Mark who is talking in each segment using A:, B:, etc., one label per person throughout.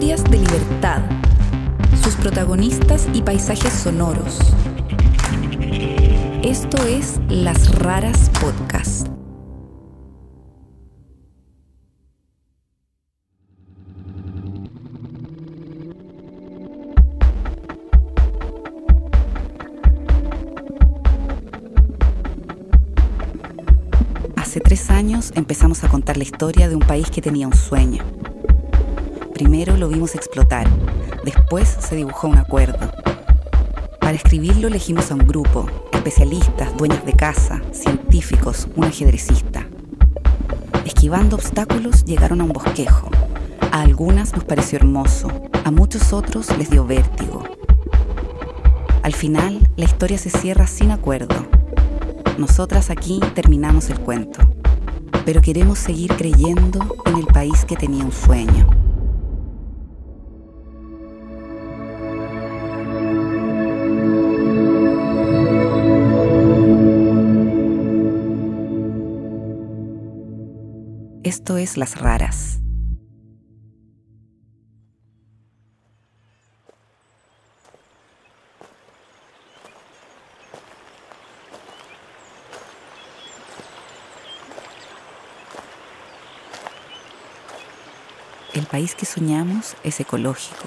A: Historias de libertad, sus protagonistas y paisajes sonoros. Esto es Las Raras Podcast. Hace tres años empezamos a contar la historia de un país que tenía un sueño. Primero lo vimos explotar, después se dibujó un acuerdo. Para escribirlo elegimos a un grupo, especialistas, dueñas de casa, científicos, un ajedrecista. Esquivando obstáculos llegaron a un bosquejo. A algunas nos pareció hermoso, a muchos otros les dio vértigo. Al final, la historia se cierra sin acuerdo. Nosotras aquí terminamos el cuento, pero queremos seguir creyendo en el país que tenía un sueño. Esto es Las Raras. El país que soñamos es ecológico.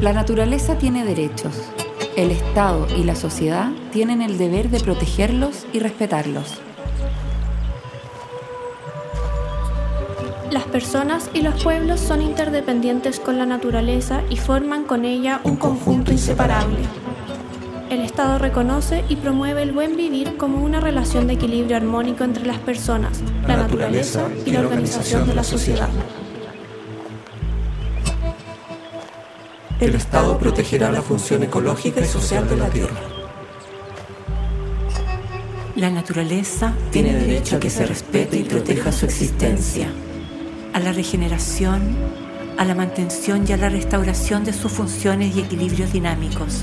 B: La naturaleza tiene derechos. El Estado y la sociedad tienen el deber de protegerlos y respetarlos.
C: Las personas y los pueblos son interdependientes con la naturaleza y forman con ella un conjunto inseparable. El Estado reconoce y promueve el buen vivir como una relación de equilibrio armónico entre las personas, la naturaleza y la organización de la sociedad.
D: El Estado protegerá la función ecológica y social de la Tierra.
E: La naturaleza tiene derecho a que se respete y proteja su existencia, a la regeneración, a la mantención y a la restauración de sus funciones y equilibrios dinámicos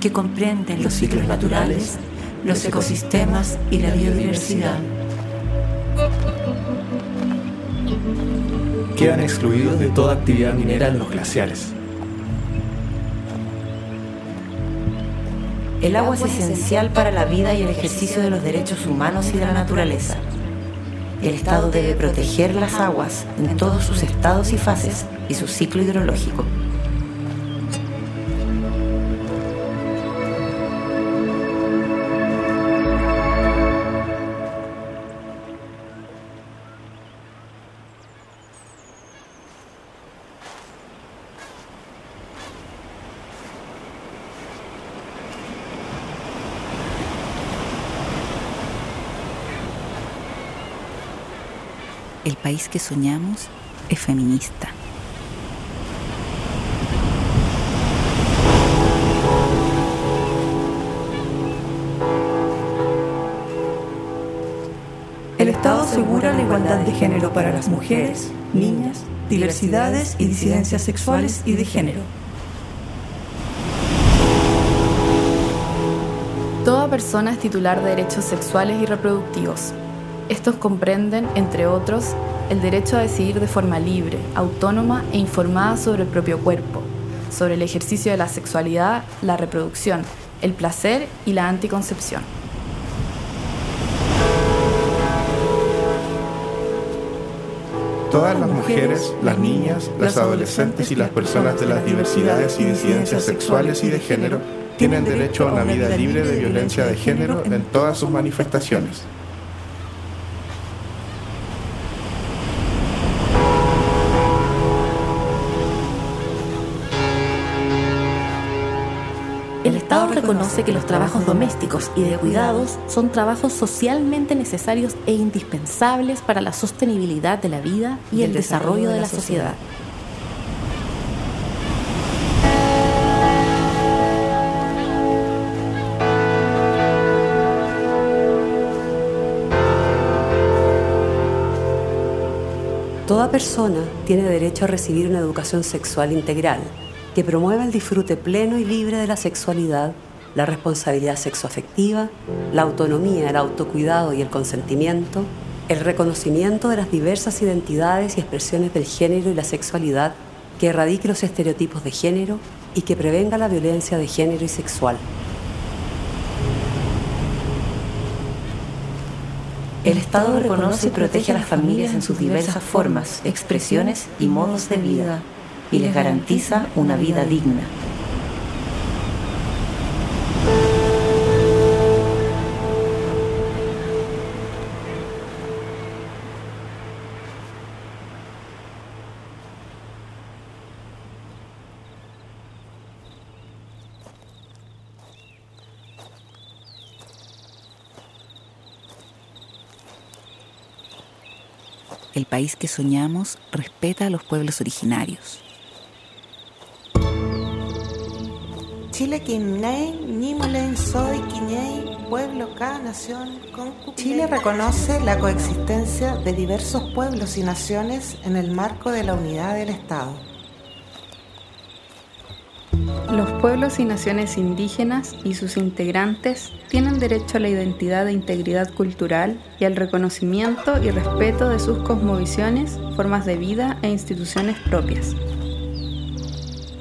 E: que comprenden los ciclos naturales, los ecosistemas y la biodiversidad.
D: Quedan excluidos de toda actividad minera en los glaciares.
E: El agua es esencial para la vida y el ejercicio de los derechos humanos y de la naturaleza. El Estado debe proteger las aguas en todos sus estados y fases y su ciclo hidrológico.
A: El país que soñamos es feminista.
F: El Estado asegura la igualdad de género para las mujeres, niñas, diversidades y disidencias sexuales y de género.
G: Toda persona es titular de derechos sexuales y reproductivos. Estos comprenden, entre otros, el derecho a decidir de forma libre, autónoma e informada sobre el propio cuerpo, sobre el ejercicio de la sexualidad, la reproducción, el placer y la anticoncepción.
H: Todas las mujeres, las niñas, las adolescentes y las personas de las diversidades y disidencias sexuales y de género tienen derecho a una vida libre de violencia de género en todas sus manifestaciones.
E: Reconoce que los trabajos domésticos y de cuidados son trabajos socialmente necesarios e indispensables para la sostenibilidad de la vida y el desarrollo de la sociedad.
I: Toda persona tiene derecho a recibir una educación sexual integral que promueva el disfrute pleno y libre de la sexualidad, la responsabilidad sexoafectiva, la autonomía, el autocuidado y el consentimiento, el reconocimiento de las diversas identidades y expresiones del género y la sexualidad que erradique los estereotipos de género y que prevenga la violencia de género y sexual.
E: El Estado reconoce y protege a las familias en sus diversas formas, expresiones y modos de vida y les garantiza una vida digna.
A: El país que soñamos respeta a los pueblos originarios.
J: Chile soy pueblo nación Chile reconoce la coexistencia de diversos pueblos y naciones en el marco de la unidad del Estado.
G: Los pueblos y naciones indígenas y sus integrantes tienen derecho a la identidad e integridad cultural y al reconocimiento y respeto de sus cosmovisiones, formas de vida e instituciones propias.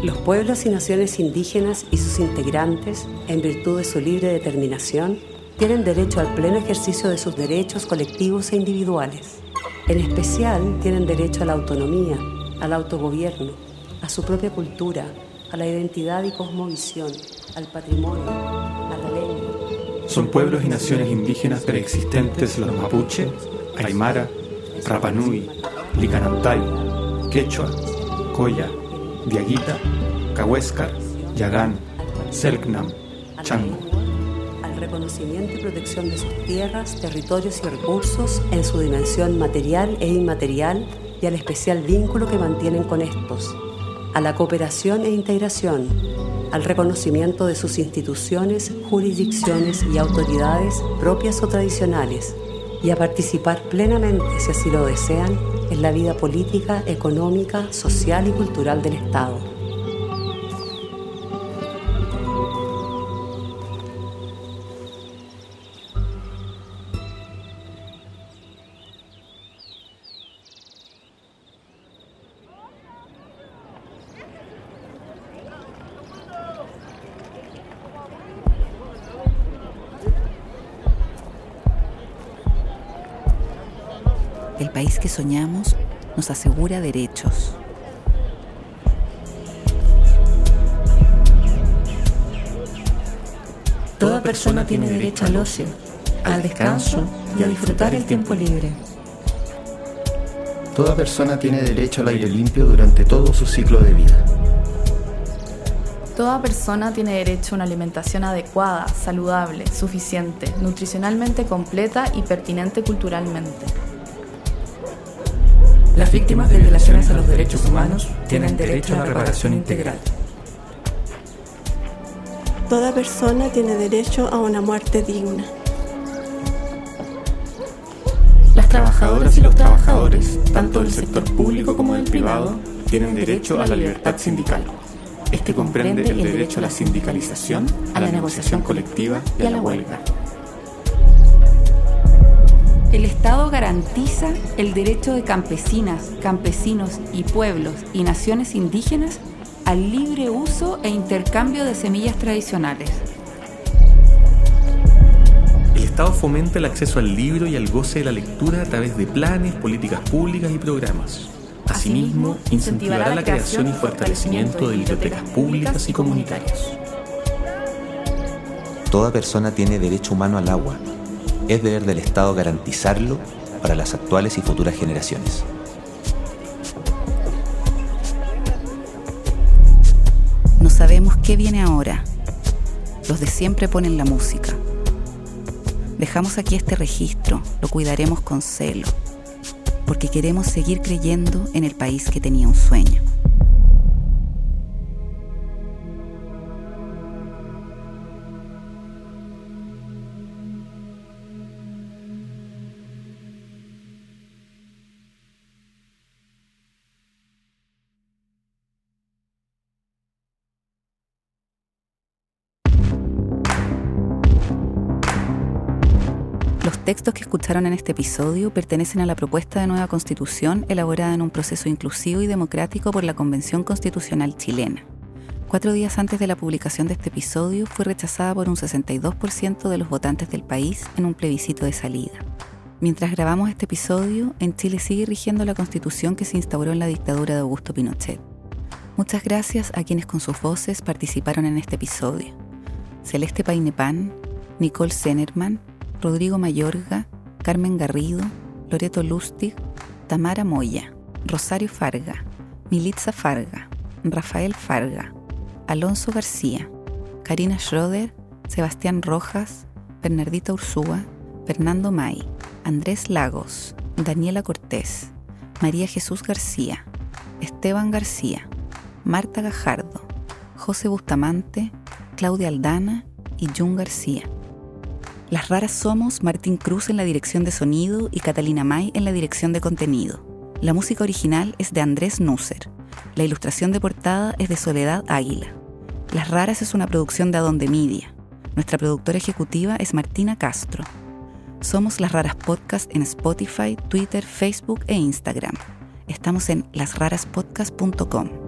I: Los pueblos y naciones indígenas y sus integrantes, en virtud de su libre determinación, tienen derecho al pleno ejercicio de sus derechos colectivos e individuales. En especial, tienen derecho a la autonomía, al autogobierno, a su propia cultura, a la identidad y cosmovisión, al patrimonio, a la lengua.
H: Son pueblos y naciones indígenas preexistentes los mapuche, aymara, rapanui, licanantay, quechua, coya, diaguita, cahuéscar, yagán, selknam, chango.
I: al reconocimiento y protección de sus tierras, territorios y recursos en su dimensión material e inmaterial y al especial vínculo que mantienen con estos, a la cooperación e integración, al reconocimiento de sus instituciones, jurisdicciones y autoridades propias o tradicionales, y a participar plenamente, si así lo desean, en la vida política, económica, social y cultural del Estado.
A: El país que soñamos nos asegura derechos.
E: Toda persona tiene derecho al ocio, al descanso y a disfrutar el tiempo libre.
H: Toda persona tiene derecho al aire limpio durante todo su ciclo de vida.
G: Toda persona tiene derecho a una alimentación adecuada, saludable, suficiente, nutricionalmente completa y pertinente culturalmente.
D: Las víctimas de violaciones a los derechos humanos tienen derecho a la reparación integral.
C: Toda persona tiene derecho a una muerte digna.
H: Las trabajadoras y los trabajadores, tanto del sector público como del privado, tienen derecho a la libertad sindical. Este comprende el derecho a la sindicalización, a la negociación colectiva y a la huelga.
B: El Estado garantiza el derecho de campesinas, campesinos y pueblos y naciones indígenas al libre uso e intercambio de semillas tradicionales.
H: El Estado fomenta el acceso al libro y al goce de la lectura a través de planes, políticas públicas y programas. Asimismo, incentivará la creación y fortalecimiento de bibliotecas públicas y comunitarias.
K: Toda persona tiene derecho humano al agua es deber del Estado garantizarlo para las actuales y futuras generaciones.
A: No sabemos qué viene ahora. Los de siempre ponen la música. Dejamos aquí este registro, lo cuidaremos con celo, porque queremos seguir creyendo en el país que tenía un sueño. Los textos que escucharon en este episodio pertenecen a la propuesta de nueva constitución elaborada en un proceso inclusivo y democrático por la Convención Constitucional chilena. Cuatro días antes de la publicación de este episodio fue rechazada por un 62% de los votantes del país en un plebiscito de salida. Mientras grabamos este episodio, en Chile sigue rigiendo la constitución que se instauró en la dictadura de Augusto Pinochet. Muchas gracias a quienes con sus voces participaron en este episodio. Celeste Painepan, Nicole Zenerman, Rodrigo Mayorga, Carmen Garrido, Loreto Lustig, Tamara Moya, Rosario Farga, Militza Farga, Rafael Farga, Alonso García, Karina Schroeder, Sebastián Rojas, Bernardita Ursúa, Fernando May, Andrés Lagos, Daniela Cortés, María Jesús García, Esteban García, Marta Gajardo, José Bustamante, Claudia Aldana y Jun García. Las raras somos Martín Cruz en la dirección de sonido y Catalina May en la dirección de contenido. La música original es de Andrés Nusser. La ilustración de portada es de Soledad Águila. Las raras es una producción de Adonde Media. Nuestra productora ejecutiva es Martina Castro. Somos Las Raras Podcast en Spotify, Twitter, Facebook e Instagram. Estamos en lasraraspodcast.com.